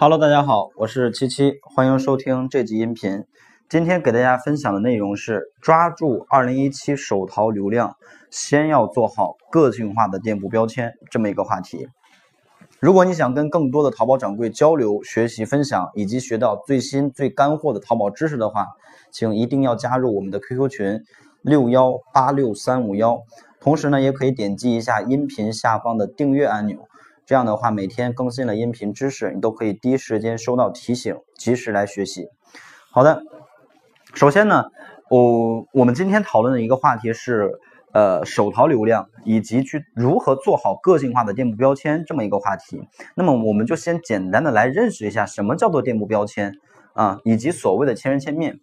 Hello，大家好，我是七七，欢迎收听这集音频。今天给大家分享的内容是抓住2017手淘流量，先要做好个性化的店铺标签这么一个话题。如果你想跟更多的淘宝掌柜交流、学习、分享，以及学到最新最干货的淘宝知识的话，请一定要加入我们的 QQ 群六幺八六三五幺。同时呢，也可以点击一下音频下方的订阅按钮。这样的话，每天更新了音频知识，你都可以第一时间收到提醒，及时来学习。好的，首先呢，我我们今天讨论的一个话题是，呃，手淘流量以及去如何做好个性化的店铺标签这么一个话题。那么，我们就先简单的来认识一下什么叫做店铺标签啊，以及所谓的千人千面。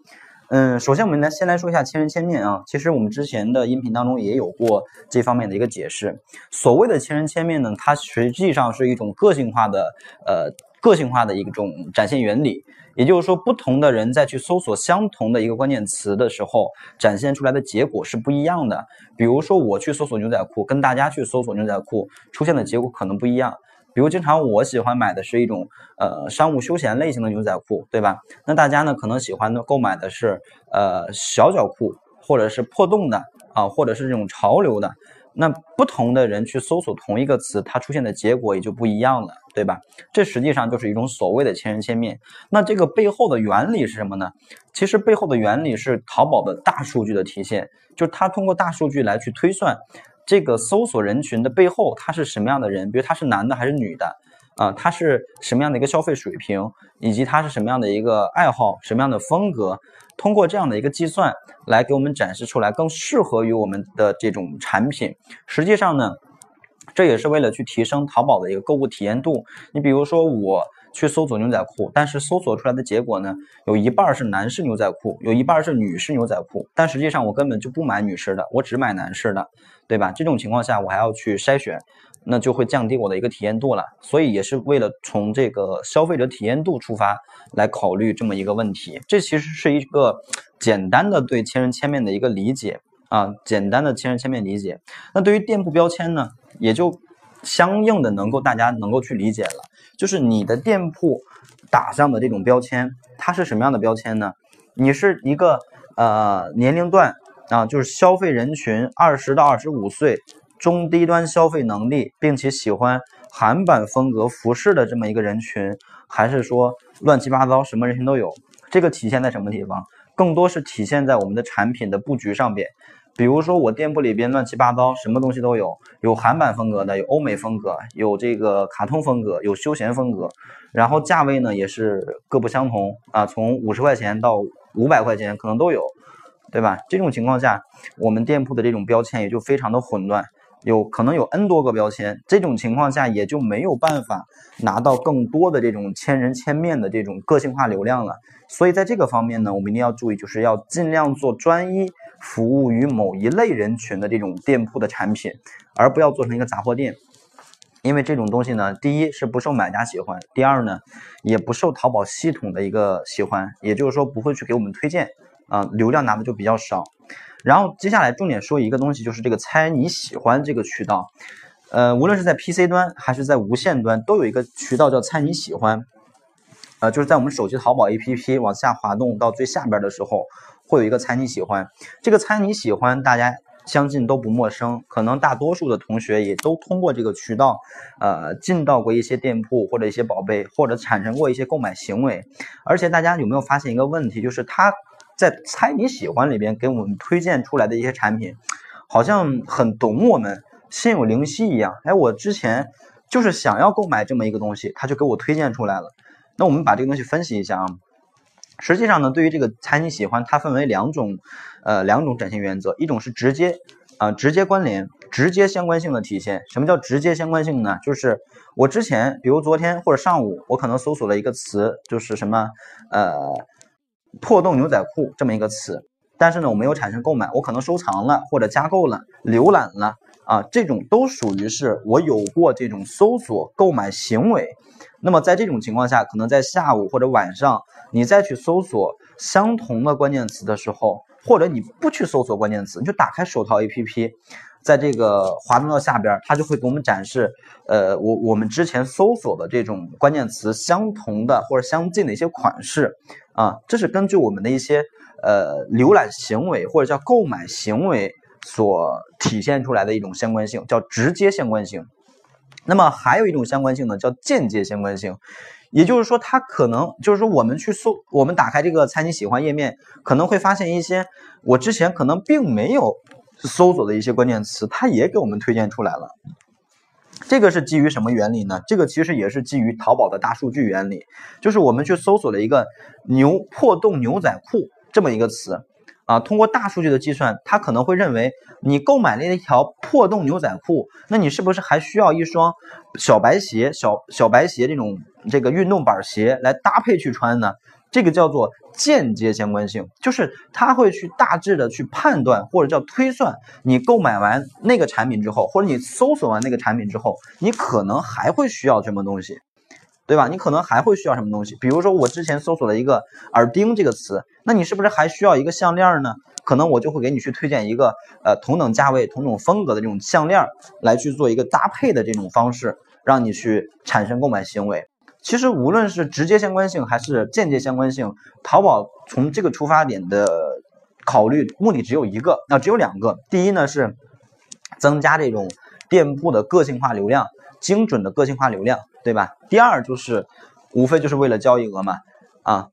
嗯，首先我们来先来说一下千人千面啊。其实我们之前的音频当中也有过这方面的一个解释。所谓的千人千面呢，它实际上是一种个性化的呃个性化的一种展现原理。也就是说，不同的人在去搜索相同的一个关键词的时候，展现出来的结果是不一样的。比如说，我去搜索牛仔裤，跟大家去搜索牛仔裤出现的结果可能不一样。比如，经常我喜欢买的是一种呃商务休闲类型的牛仔裤，对吧？那大家呢可能喜欢的购买的是呃小脚裤，或者是破洞的啊，或者是这种潮流的。那不同的人去搜索同一个词，它出现的结果也就不一样了，对吧？这实际上就是一种所谓的千人千面。那这个背后的原理是什么呢？其实背后的原理是淘宝的大数据的体现，就是它通过大数据来去推算。这个搜索人群的背后，他是什么样的人？比如他是男的还是女的？啊，他是什么样的一个消费水平？以及他是什么样的一个爱好？什么样的风格？通过这样的一个计算来给我们展示出来更适合于我们的这种产品。实际上呢，这也是为了去提升淘宝的一个购物体验度。你比如说我。去搜索牛仔裤，但是搜索出来的结果呢，有一半是男士牛仔裤，有一半是女士牛仔裤，但实际上我根本就不买女士的，我只买男士的，对吧？这种情况下我还要去筛选，那就会降低我的一个体验度了。所以也是为了从这个消费者体验度出发来考虑这么一个问题。这其实是一个简单的对千人千面的一个理解啊，简单的千人千面理解。那对于店铺标签呢，也就。相应的能够大家能够去理解了，就是你的店铺打上的这种标签，它是什么样的标签呢？你是一个呃年龄段啊，就是消费人群二十到二十五岁，中低端消费能力，并且喜欢韩版风格服饰的这么一个人群，还是说乱七八糟什么人群都有？这个体现在什么地方？更多是体现在我们的产品的布局上边。比如说我店铺里边乱七八糟，什么东西都有，有韩版风格的，有欧美风格，有这个卡通风格，有休闲风格，然后价位呢也是各不相同啊，从五十块钱到五百块钱可能都有，对吧？这种情况下，我们店铺的这种标签也就非常的混乱，有可能有 N 多个标签，这种情况下也就没有办法拿到更多的这种千人千面的这种个性化流量了。所以在这个方面呢，我们一定要注意，就是要尽量做专一。服务于某一类人群的这种店铺的产品，而不要做成一个杂货店，因为这种东西呢，第一是不受买家喜欢，第二呢，也不受淘宝系统的一个喜欢，也就是说不会去给我们推荐啊，流量拿的就比较少。然后接下来重点说一个东西，就是这个猜你喜欢这个渠道，呃，无论是在 PC 端还是在无线端，都有一个渠道叫猜你喜欢，呃，就是在我们手机淘宝 APP 往下滑动到最下边的时候。会有一个猜你喜欢，这个猜你喜欢，大家相信都不陌生，可能大多数的同学也都通过这个渠道，呃，进到过一些店铺或者一些宝贝，或者产生过一些购买行为。而且大家有没有发现一个问题，就是他在猜你喜欢里边给我们推荐出来的一些产品，好像很懂我们，心有灵犀一样。哎，我之前就是想要购买这么一个东西，他就给我推荐出来了。那我们把这个东西分析一下啊。实际上呢，对于这个猜你喜欢，它分为两种，呃，两种展现原则。一种是直接，啊，直接关联、直接相关性的体现。什么叫直接相关性呢？就是我之前，比如昨天或者上午，我可能搜索了一个词，就是什么，呃，破洞牛仔裤这么一个词。但是呢，我没有产生购买，我可能收藏了或者加购了、浏览了，啊，这种都属于是我有过这种搜索购买行为。那么在这种情况下，可能在下午或者晚上。你再去搜索相同的关键词的时候，或者你不去搜索关键词，你就打开手淘 APP，在这个滑动到下边，它就会给我们展示，呃，我我们之前搜索的这种关键词相同的或者相近的一些款式啊，这是根据我们的一些呃浏览行为或者叫购买行为所体现出来的一种相关性，叫直接相关性。那么还有一种相关性呢，叫间接相关性。也就是说，它可能就是说，我们去搜，我们打开这个猜你喜欢页面，可能会发现一些我之前可能并没有搜索的一些关键词，它也给我们推荐出来了。这个是基于什么原理呢？这个其实也是基于淘宝的大数据原理，就是我们去搜索了一个“牛破洞牛仔裤”这么一个词。啊，通过大数据的计算，他可能会认为你购买了一条破洞牛仔裤，那你是不是还需要一双小白鞋、小小白鞋这种这个运动板鞋来搭配去穿呢？这个叫做间接相关性，就是他会去大致的去判断或者叫推算，你购买完那个产品之后，或者你搜索完那个产品之后，你可能还会需要什么东西。对吧？你可能还会需要什么东西？比如说我之前搜索了一个耳钉这个词，那你是不是还需要一个项链呢？可能我就会给你去推荐一个呃同等价位、同种风格的这种项链来去做一个搭配的这种方式，让你去产生购买行为。其实无论是直接相关性还是间接相关性，淘宝从这个出发点的考虑目的只有一个，那只有两个。第一呢是增加这种店铺的个性化流量。精准的个性化流量，对吧？第二就是，无非就是为了交易额嘛，啊，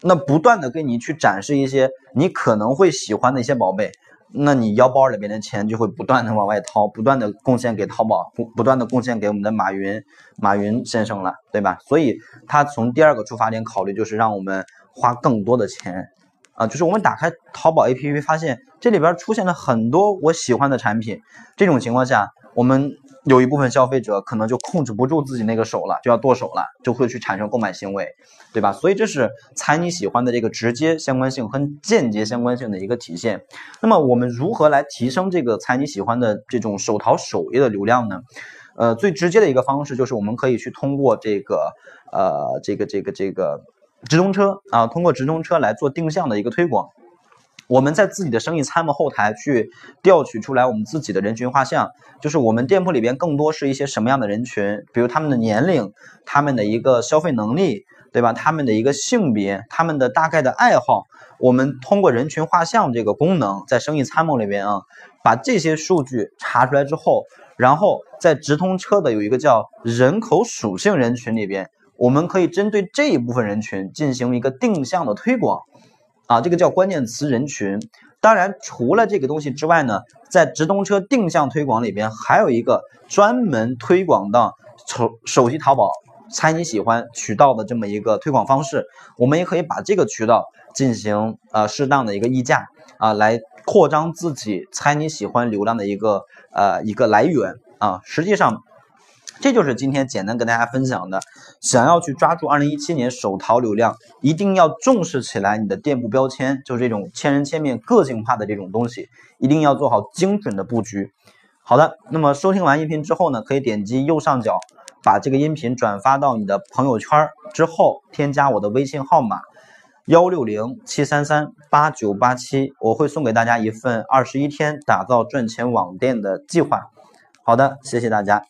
那不断的给你去展示一些你可能会喜欢的一些宝贝，那你腰包里边的钱就会不断的往外掏，不断的贡献给淘宝，不不断的贡献给我们的马云，马云先生了，对吧？所以他从第二个出发点考虑，就是让我们花更多的钱，啊，就是我们打开淘宝 APP，发现这里边出现了很多我喜欢的产品，这种情况下，我们。有一部分消费者可能就控制不住自己那个手了，就要剁手了，就会去产生购买行为，对吧？所以这是猜你喜欢的这个直接相关性和间接相关性的一个体现。那么我们如何来提升这个猜你喜欢的这种手淘首页的流量呢？呃，最直接的一个方式就是我们可以去通过这个呃这个这个这个直通车啊，通过直通车来做定向的一个推广。我们在自己的生意参谋后台去调取出来我们自己的人群画像，就是我们店铺里边更多是一些什么样的人群，比如他们的年龄、他们的一个消费能力，对吧？他们的一个性别、他们的大概的爱好，我们通过人群画像这个功能，在生意参谋里边啊，把这些数据查出来之后，然后在直通车的有一个叫人口属性人群里边，我们可以针对这一部分人群进行一个定向的推广。啊，这个叫关键词人群。当然，除了这个东西之外呢，在直通车定向推广里边，还有一个专门推广到手手机淘宝猜你喜欢渠道的这么一个推广方式。我们也可以把这个渠道进行呃适当的一个溢价啊，来扩张自己猜你喜欢流量的一个呃一个来源啊。实际上。这就是今天简单跟大家分享的，想要去抓住二零一七年手淘流量，一定要重视起来你的店铺标签，就是这种千人千面、个性化的这种东西，一定要做好精准的布局。好的，那么收听完音频之后呢，可以点击右上角，把这个音频转发到你的朋友圈之后，添加我的微信号码幺六零七三三八九八七，我会送给大家一份二十一天打造赚钱网店的计划。好的，谢谢大家。